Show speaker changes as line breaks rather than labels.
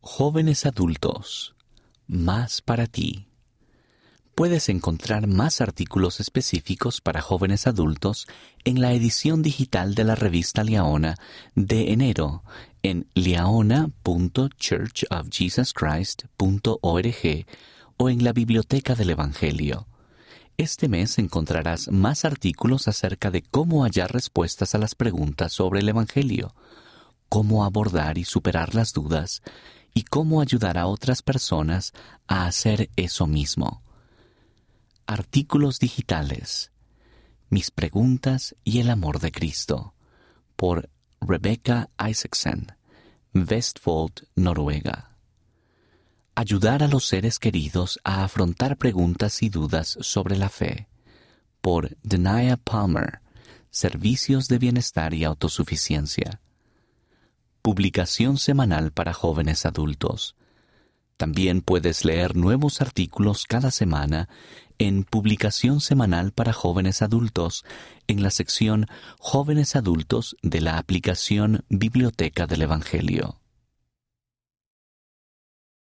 Jóvenes adultos, más para ti. Puedes encontrar más artículos específicos para jóvenes adultos en la edición digital de la revista Liaona de enero en liaona.churchofjesuschrist.org o en la Biblioteca del Evangelio. Este mes encontrarás más artículos acerca de cómo hallar respuestas a las preguntas sobre el Evangelio, cómo abordar y superar las dudas, y cómo ayudar a otras personas a hacer eso mismo. Artículos digitales. Mis preguntas y el amor de Cristo. Por Rebecca Isaacson, Vestfold, Noruega. Ayudar a los seres queridos a afrontar preguntas y dudas sobre la fe. Por Denaya Palmer, Servicios de Bienestar y Autosuficiencia publicación semanal para jóvenes adultos. También puedes leer nuevos artículos cada semana en Publicación Semanal para Jóvenes Adultos en la sección Jóvenes Adultos de la aplicación Biblioteca del Evangelio.